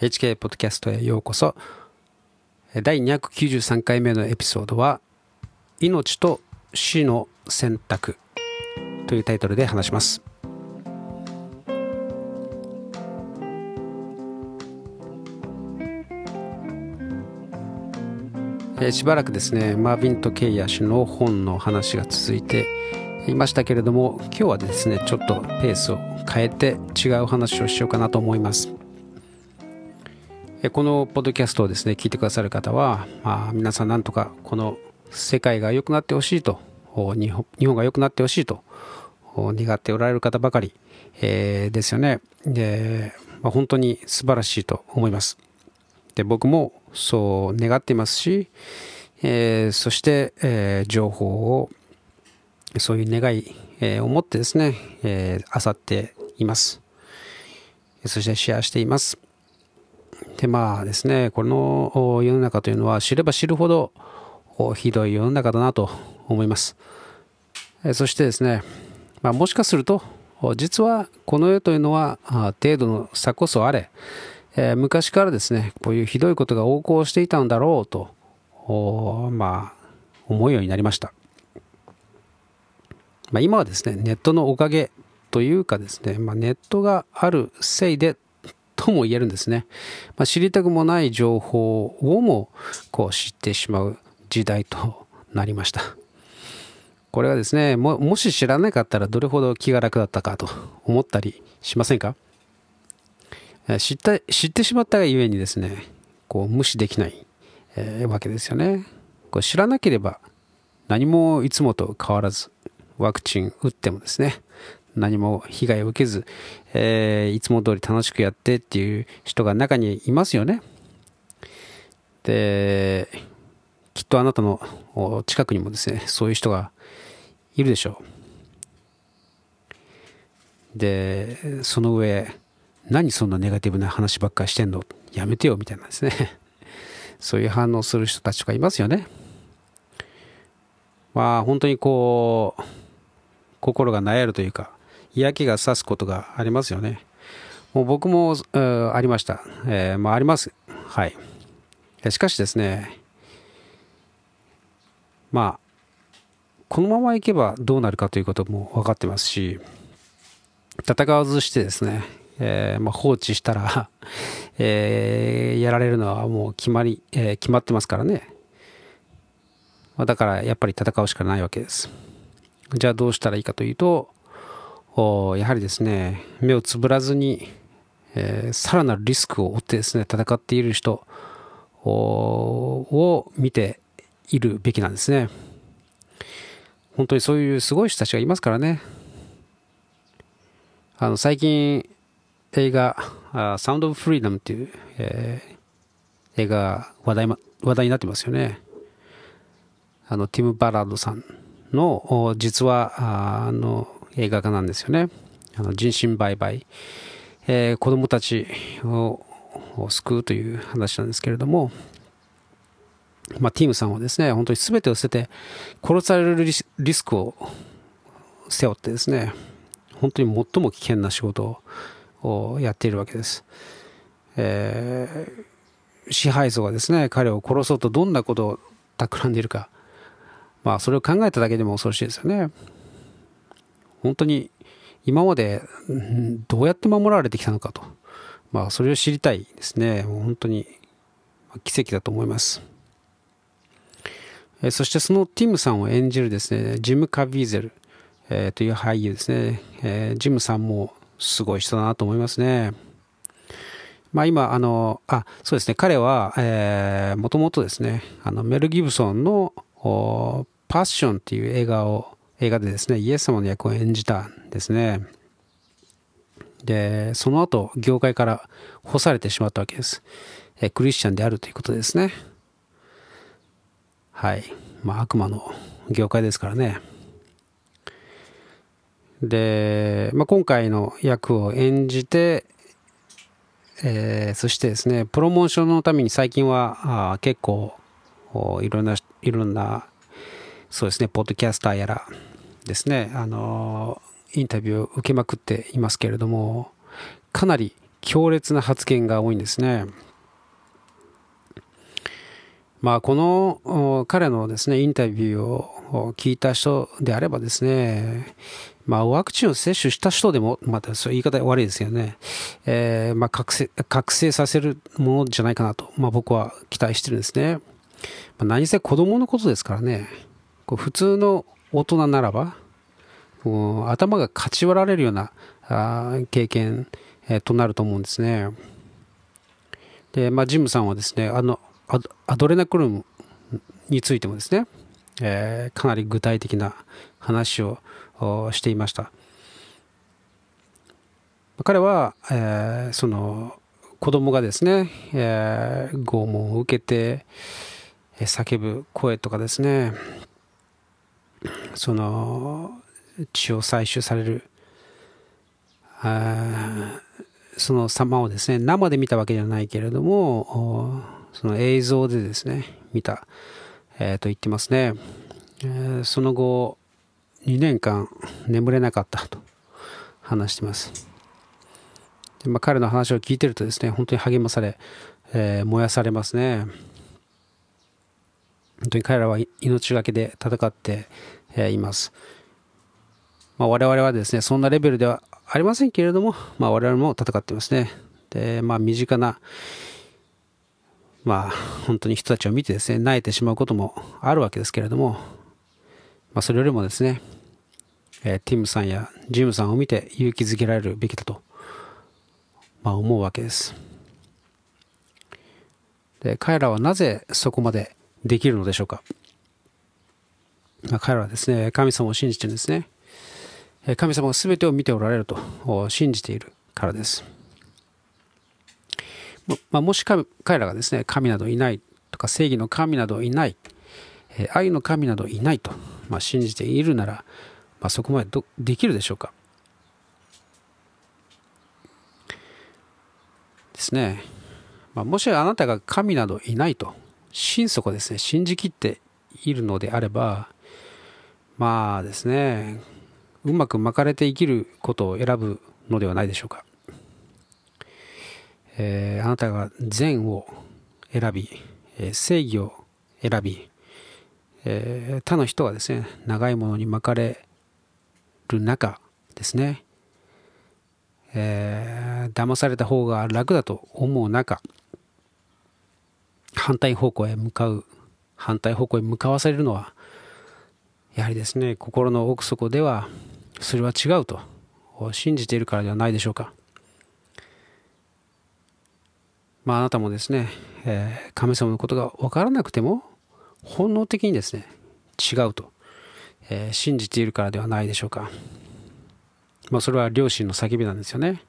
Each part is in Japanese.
HK ポッドキャストへようこそ。第293回目のエピソードは「命と死の選択」というタイトルで話します。えしばらくですねマーヴィント・ケイヤ氏の本の話が続いていましたけれども今日はですねちょっとペースを変えて違う話をしようかなと思います。このポッドキャストをですね聞いてくださる方は、まあ、皆さんなんとかこの世界が良くなってほしいと日本が良くなってほしいと願っておられる方ばかり、えー、ですよねで、まあ、本当に素晴らしいと思いますで僕もそう願っていますし、えー、そして、えー、情報をそういう願い、えー、を持ってですね、えー、漁っています。そしてシェアしています。で、まあですね、この世の中というのは知れば知るほどひどい世の中だなと思います。そしてですね、まあ、もしかすると、実はこの世というのは程度の差こそあれ、え、昔からですね、こういうひどいことが横行していたんだろうと、まあ、思うようになりました。まあ、今はですね、ネットのおかげというかですね、まあ、ネットがあるせいでとも言えるんですね。まあ、知りたくもない情報をもこう知ってしまう時代となりました。これはですねも、もし知らなかったらどれほど気が楽だったかと思ったりしませんか？知った知ってしまったがゆえにですね、こう無視できない、えー、わけですよね。こう知らなければ何もいつもと変わらずワクチン打ってもですね、何も被害を受けず、えー、いつも通り楽しくやってっていう人が中にいますよね。で、きっとあなたの近くにもですね、そういう人がいるでしょう。で、その上、何そんなネガティブな話ばっかりしてんの？やめてよみたいなですね。そういう反応する人たちとかいますよね。まあ本当にこう、心が悩るというか、嫌気がさすことがありますよね。もう僕も、ありました。えー、まあ、あります。はい。しかしですね、まあ、このままいけばどうなるかということも分かってますし、戦わずしてですね、えー、まあ、放置したら えー、やられるのはもう決まり、えー、決まってますからね。まあ、だからやっぱり戦うしかないわけです。じゃあどうしたらいいかというと、やはりですね、目をつぶらずに、えー、さらなるリスクを負ってですね、戦っている人を見ているべきなんですね。本当にそういうすごい人たちがいますからね。あの、最近、映画、サウンド・オブ・フリーダムっていう、えー、映画話題、話題になってますよね。あの、ティム・バラードさんの、実は、あの、映画化なんですよね。あの人身売買、えー、子供たちを救うという話なんですけれども、まあ、ティームさんはですね、本当に全てを捨てて、殺されるリスクを背負ってですね、本当に最も危険な仕事をやっているわけです。えー、支配層がですね、彼を殺そうとどんなことを企んでいるか、まあ、それを考えただけでも恐ろしいですよね。本当に今までどうやって守られてきたのかと、まあ、それを知りたいですね。本当に奇跡だと思います。そしてそのティムさんを演じるですね、ジム・カビーゼル、えー、という俳優ですね、えー、ジムさんもすごい人だなと思いますね。まあ今、あの、あ、そうですね、彼は、えー、もともとですね、あの、メル・ギブソンのパッションっていう映画を、映画でですね、イエス様の役を演じたんですね。で、その後、業界から干されてしまったわけです。えクリスチャンであるということですね。はい。まあ、悪魔の業界ですからね。で、まあ、今回の役を演じて、えー、そしてですね、プロモーションのために最近はあ結構いろんな、いろんな、そうですね、ポッドキャスターやらですね、あのインタビューを受けまくっていますけれども、かなり強烈な発言が多いんですね。まあ、この彼のですね、インタビューを聞いた人であればですね、まあ、ワクチンを接種した人でも、またそういう言い方悪いですよね、えー、まあ覚醒、覚醒させるものじゃないかなと、まあ、僕は期待してるんですね。まあ、何せ子供のことですからね、こう普通の大人ならば、頭がかち割られるような経験、となると思うんですね。で、まあ、ジムさんはですね、あの、アドレナクルムについてもですね、え、かなり具体的な話をしていました。彼は、え、その子供がですね、え、拷問を受けて叫ぶ声とかですねその血を採取されるその様をですね生で見たわけではないけれどもその映像でですね、見た、えー、と言ってますね。えー、その後、2年間眠れなかったと話してます。でまあ、彼の話を聞いてるとですね、本当に励まされ、えー、燃やされますね。本当に彼らは命がけで戦って、えいます。まあ、我々はですね、そんなレベルではありませんけれども、まあ、我々も戦ってますね。で、まあ、身近な、まあ、本当に人たちを見てですね、泣いてしまうこともあるわけですけれども、まあ、それよりもですね、えー、ティムさんやジムさんを見て勇気づけられるべきだと、まあ、思うわけです。で、彼らはなぜそこまでできるのでしょうか？まあ、彼らはですね、神様を信じてるんですね。神様が全てを見ておられると信じているからです。まあ、もし彼らがですね、神などいないとか正義の神などいない、愛の神などいないと、まあ、信じているなら、まあ、そこまでできるでしょうか？ですね。まあ、もしあなたが神などいないと、心底ですね、信じきっているのであれば、まあですね、うまく巻かれて生きることを選ぶのではないでしょうか。えー、あなたが善を選び、えー、正義を選び、えー、他の人がですね長いものに巻かれる中ですね、えー、騙された方が楽だと思う中反対方向へ向かう反対方向へ向かわされるのはやはりですね心の奥底ではそれは違うと信じているからではないでしょうか。まあ、あなたもですね、えー、神様のことが分からなくても本能的にですね違うと、えー、信じているからではないでしょうか、まあ、それは良心の叫びなんですよね。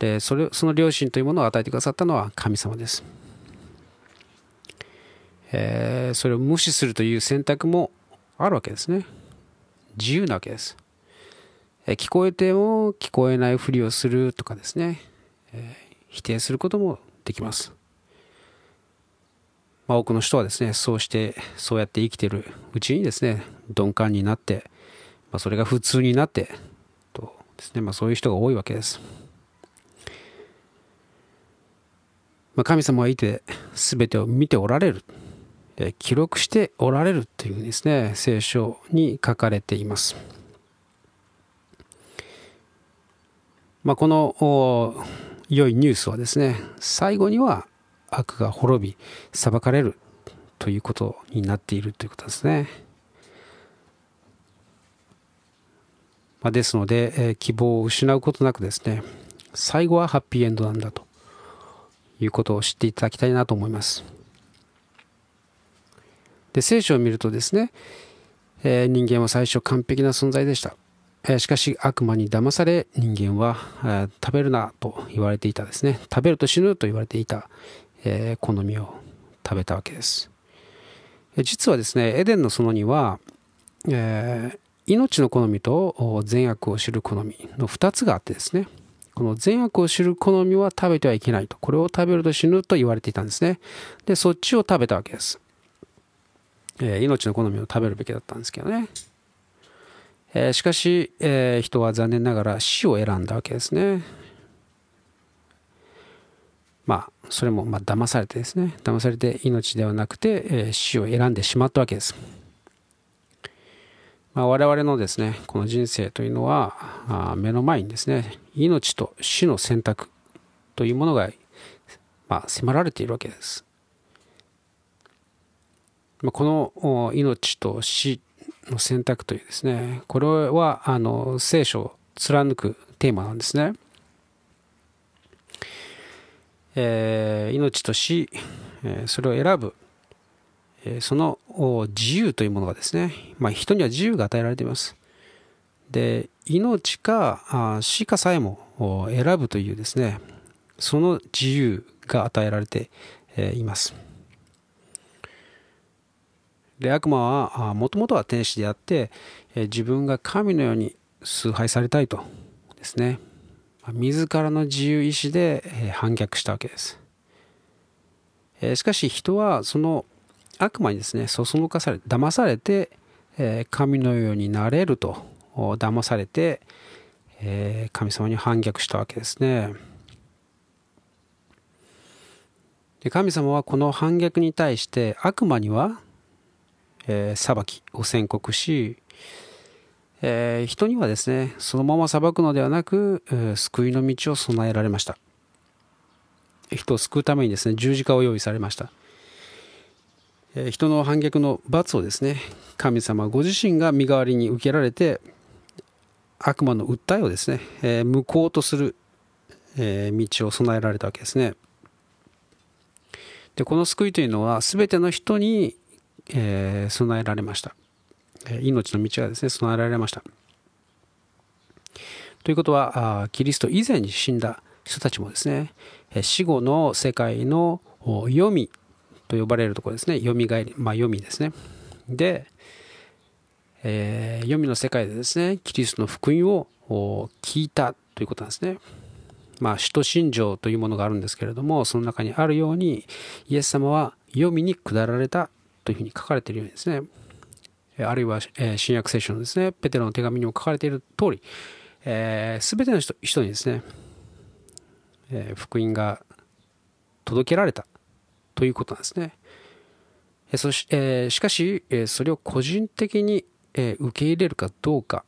でそれその良心というものを与えてくださったのは神様です、えー、それを無視するという選択もあるわけですね。自由なわけです、え聞こえても聞こえないふりをするとかですね、えー否定することもできます。まあ、多くの人はですね、そうして、そうやって生きてるうちにですね、鈍感になって、まあ、それが普通になって、とですね、まあ、そういう人が多いわけです。まあ、神様はいて、全てを見ておられる、記録しておられるというですね、聖書に書かれています。まあ、この良いニュースはですね最後には悪が滅び裁かれるということになっているということですね。まあ、ですので、え、希望を失うことなくですね最後はハッピーエンドなんだということを知っていただきたいなと思います。で聖書を見るとですね、えー、人間は最初完璧な存在でした。しかし悪魔に騙され人間は食べるなと言われていたですね。食べると死ぬと言われていた好みを食べたわけです。実はですねエデンの園には、えー、命の好みと善悪を知る好みの2つがあってですねこの善悪を知る好みは食べてはいけないとこれを食べると死ぬと言われていたんですね。でそっちを食べたわけです、えー、命の好みを食べるべきだったんですけどね。えしかし、え人は残念ながら死を選んだわけですね。まあ、それもまあ騙されてですね。騙されて命ではなくて、え死を選んでしまったわけです、まあ、我々のですねこの人生というのはあ目の前にですね命と死の選択というものが、まあ、迫られているわけです。この命と死の選択というですねこれはあの聖書を貫くテーマなんですね。えー、命と死、え、それを選ぶ、え、その自由というものがですね、まあ、人には自由が与えられています。で命かあ死かさえも選ぶというですねその自由が与えられています。で悪魔はもともとは天使であって、え自分が神のように崇拝されたいとですね。自らの自由意志で、え反逆したわけです、えしかし人はその悪魔にですねそそのかされ騙されて、え神のようになれると騙されて、え神様に反逆したわけですね。で神様はこの反逆に対して悪魔にはえー、裁きを宣告し、えー、人にはですねそのまま裁くのではなく、えー、救いの道を備えられました。人を救うためにですね十字架を用意されました、えー、人の反逆の罰をですね神様ご自身が身代わりに受けられて悪魔の訴えをですね、え、無効とする、え、道を備えられたわけですね。でこの救いというのは全ての人にえー、備えられました。命の道がですね、備えられました。ということは、キリスト以前に死んだ人たちもですね、死後の世界の読みと呼ばれるところですね、読みがえり、まあ読みですね。で、えー、読みの世界でですね、キリストの福音を聞いたということなんですね。まあ、使徒信条というものがあるんですけれども、その中にあるように、イエス様は読みに下られたというふうに書かれているようにですね、あるいは、え新約聖書のですね、ペテロの手紙にも書かれている通り、えー、全ての人人にですね、えー、福音が届けられたということなんですね。えそしえ、しかし、えそれを個人的に、え受け入れるかどうか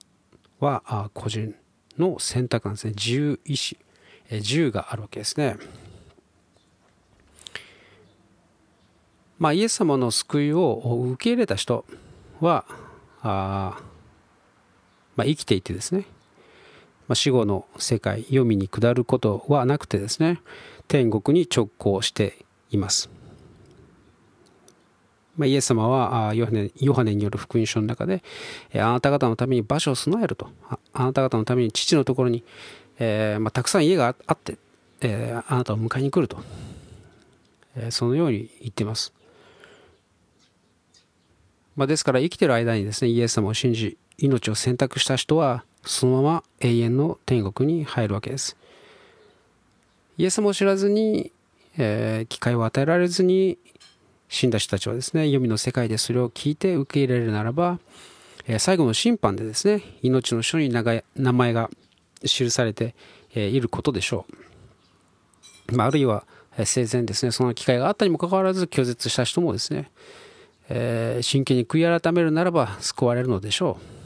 はあ個人の選択なんですね。自由意志、え自由があるわけですね。まあ、イエス様の救いを受け入れた人はあ、まあ、生きていてですね、まあ、死後の世界読みに下ることはなくてですね天国に直行しています。まあ、イエス様はヨハネヨハネによる福音書の中であなた方のために場所を備えるとあなた方のために父のところに、えーまあ、たくさん家があって、えー、あなたを迎えに来ると、えー、そのように言っています。まあ、ですから生きてる間にですねイエス様を信じ命を選択した人はそのまま永遠の天国に入るわけです。イエス様を知らずに、えー、機会を与えられずに死んだ人たちはですね読みの世界でそれを聞いて受け入れるならば、えー、最後の審判でですね命の書に名前が記されていることでしょう、まあ、あるいは生前ですねその機会があったにもかかわらず拒絶した人もですねえー、真剣に悔い改めるならば救われるのでしょう。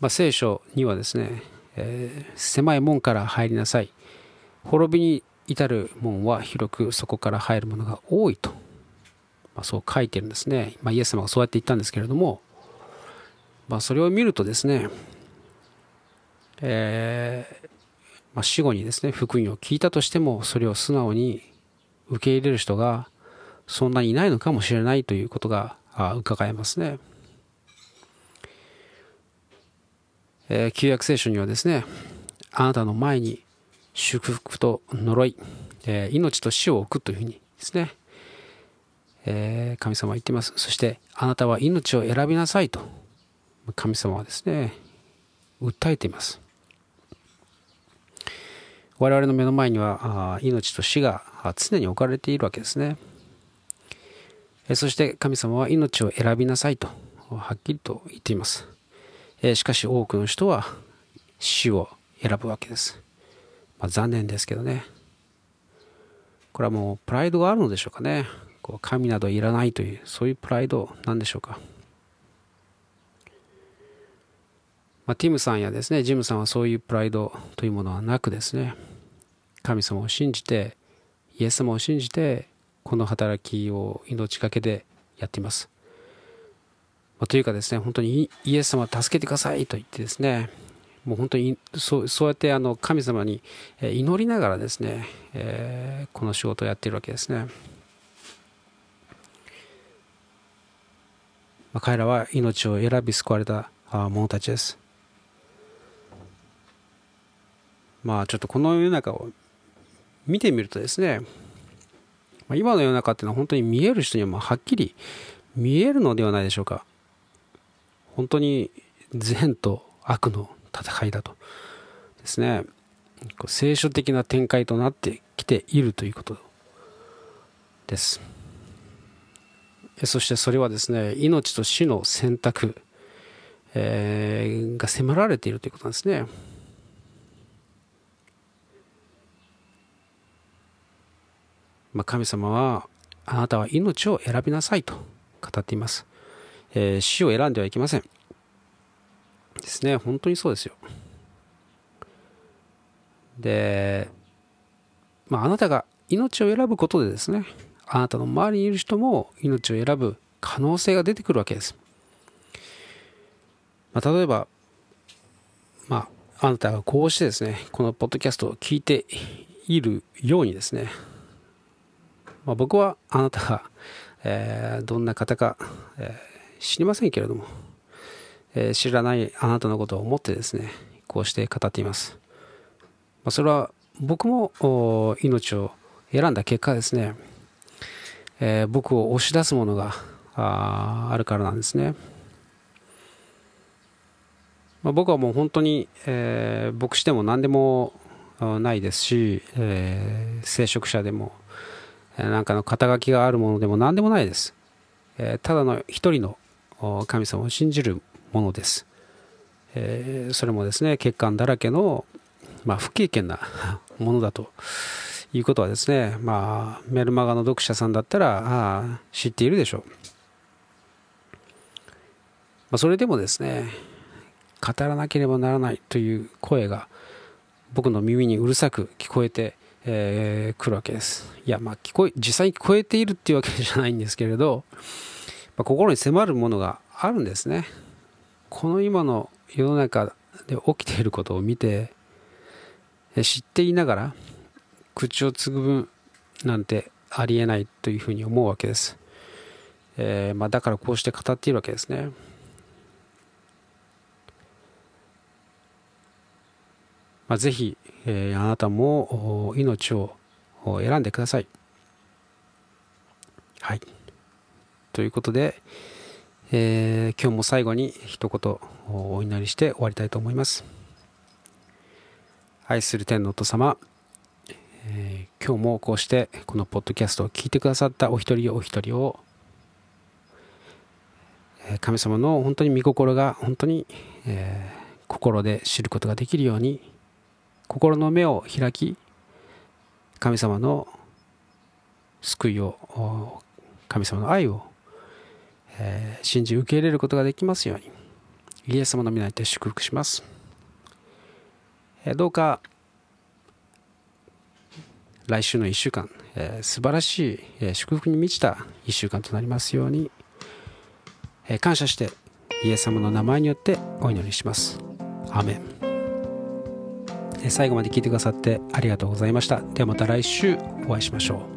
まあ、聖書にはですね、えー、狭い門から入りなさい。滅びに至る門は広くそこから入るものが多いと、まあ、そう書いてるんですね。まあ、イエス様がそうやって言ったんですけれども、ま、それを見るとですね、えーま、死後にですね福音を聞いたとしてもそれを素直に受け入れる人がそんなにいないのかもしれないということが伺えますね。えー、旧約聖書にはですね、あなたの前に祝福と呪い、えー、命と死を置くというふうにですね、えー、神様は言っています。そして、あなたは命を選びなさいと、神様はですね、訴えています。我々の目の前には命と死が常に置かれているわけですね。そして神様は命を選びなさいとはっきりと言っています。しかし多くの人は死を選ぶわけです。まあ、残念ですけどねこれはもうプライドがあるのでしょうかねこう神などいらないというそういうプライドなんでしょうか、まあ、ティムさんやですねジムさんはそういうプライドというものはなくですね神様を信じてイエス様を信じてこの働きを命がけでやっています、まあ、というかですね本当にイエス様助けてくださいと言ってですねもう本当にそうそうやってあの神様に祈りながらですね、えー、この仕事をやっているわけですね。まあ、彼らは命を選び救われた者たちです。まあちょっとこの世の中を見てみるとですね、まあ、今の世の中っていうのは本当に見える人にはまはっきり見えるのではないでしょうか。本当に善と悪の戦いだと。ですね。聖書的な展開となってきているということ。です。そしてそれはですね命と死の選択、えー、が迫られているということなんですね。まあ、神様はあなたは命を選びなさいと語っています、えー、死を選んではいけません。ですね。本当にそうですよ。で、まあ、なたが命を選ぶことでですねあなたの周りにいる人も命を選ぶ可能性が出てくるわけです、まあ、例えばまああなたがこうしてですねこのポッドキャストを聞いているようにですね、まあ、僕はあなたが、えー、どんな方か、えー、知りませんけれどもえ知らないあなたのことを思ってですねこうして語っています、まあ、それは僕も命を選んだ結果ですね、えー、僕を押し出すものがああるからなんですね、まあ、僕はもう本当に、えー、牧師でも何でもないですし、えー、聖職者でも何かの肩書きがあるものでも何でもないです、え、ただの一人の神様を信じるものです。え、それもですね、血管だらけの、まあ、不経験な ものだということはですね、まあ、メルマガの読者さんだったらあ知っているでしょう。まあ、それでもですね、語らなければならないという声が僕の耳にうるさく聞こえて、えー、るわけです。いや、まあ、聞こえ、実際に聞こえているっていうわけじゃないんですけれど、まあ、心に迫るものがあるんですね。この今の世の中で起きていることを見て知っていながら口をつぐぶなんてありえないというふうに思うわけです、えー、まあ、だからこうして語っているわけですねまあ、ぜひ、えー、あなたも命を選んでください。はい。ということで、えー、今日も最後に一言お祈りして終わりたいと思います。愛する天のお父様、えー、今日もこうしてこのポッドキャストを聞いてくださったお一人お一人を神様の本当に御心が本当に、えー、心で知ることができるように心の目を開き神様の救いを神様の愛を、信じ受け入れることができますように。イエス様の皆にて祝福します、え、どうか来週の1週間、えー、素晴らしい、え、祝福に満ちた1週間となりますように、え、感謝してイエス様の名前によってお祈りします。アメン。最後まで聞いてくださってありがとうございました。ではまた来週お会いしましょう。